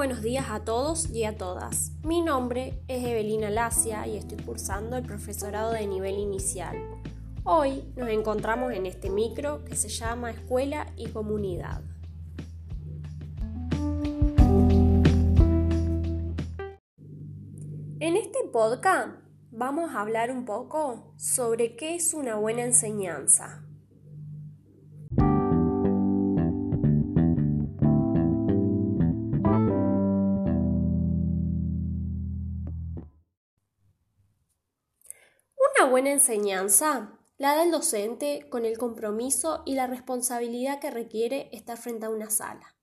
buenos días a todos y a todas. Mi nombre es Evelina Lacia y estoy cursando el profesorado de nivel inicial. Hoy nos encontramos en este micro que se llama Escuela y Comunidad. En este podcast vamos a hablar un poco sobre qué es una buena enseñanza. Una buena enseñanza la da el docente con el compromiso y la responsabilidad que requiere estar frente a una sala.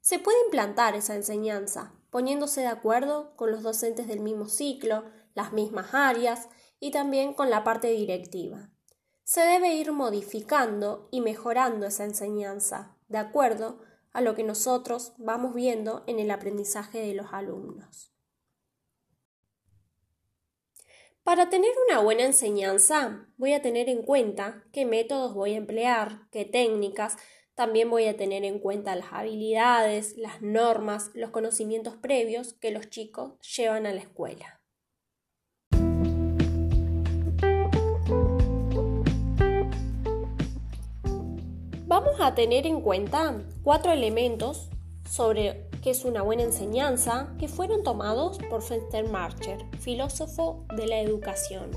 Se puede implantar esa enseñanza poniéndose de acuerdo con los docentes del mismo ciclo, las mismas áreas y también con la parte directiva. Se debe ir modificando y mejorando esa enseñanza de acuerdo a lo que nosotros vamos viendo en el aprendizaje de los alumnos. Para tener una buena enseñanza, voy a tener en cuenta qué métodos voy a emplear, qué técnicas, también voy a tener en cuenta las habilidades, las normas, los conocimientos previos que los chicos llevan a la escuela. Vamos a tener en cuenta cuatro elementos sobre qué es una buena enseñanza que fueron tomados por Marcher, filósofo de la educación.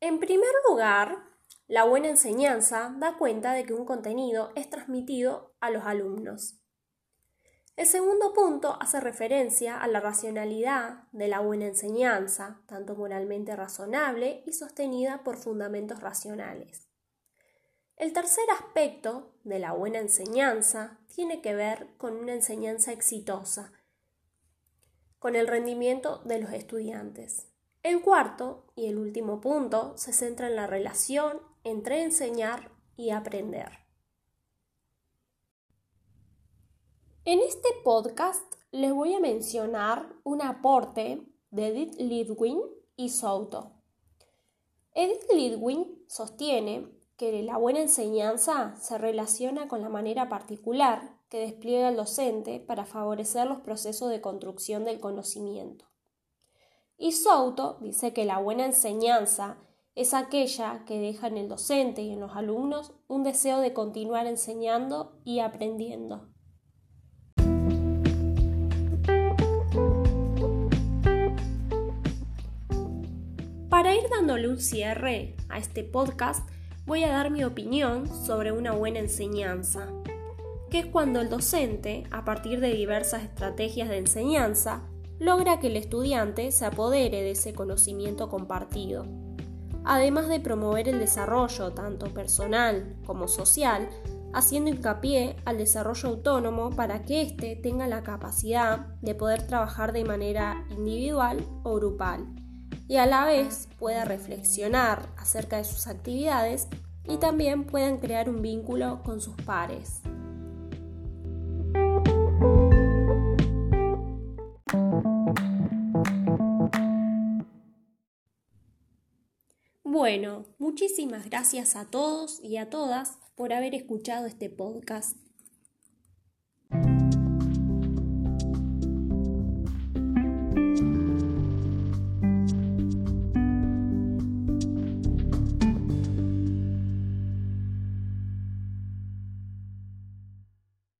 En primer lugar, la buena enseñanza da cuenta de que un contenido es transmitido a los alumnos. El segundo punto hace referencia a la racionalidad de la buena enseñanza, tanto moralmente razonable y sostenida por fundamentos racionales. El tercer aspecto de la buena enseñanza tiene que ver con una enseñanza exitosa, con el rendimiento de los estudiantes. El cuarto y el último punto se centra en la relación entre enseñar y aprender. En este podcast les voy a mencionar un aporte de Edith Lidwin y Souto. Edith Lidwin sostiene que la buena enseñanza se relaciona con la manera particular que despliega el docente para favorecer los procesos de construcción del conocimiento. Y Souto dice que la buena enseñanza es aquella que deja en el docente y en los alumnos un deseo de continuar enseñando y aprendiendo. Para ir dándole un cierre a este podcast, voy a dar mi opinión sobre una buena enseñanza, que es cuando el docente, a partir de diversas estrategias de enseñanza, logra que el estudiante se apodere de ese conocimiento compartido, además de promover el desarrollo tanto personal como social, haciendo hincapié al desarrollo autónomo para que éste tenga la capacidad de poder trabajar de manera individual o grupal y a la vez pueda reflexionar acerca de sus actividades y también puedan crear un vínculo con sus pares. Bueno, muchísimas gracias a todos y a todas por haber escuchado este podcast.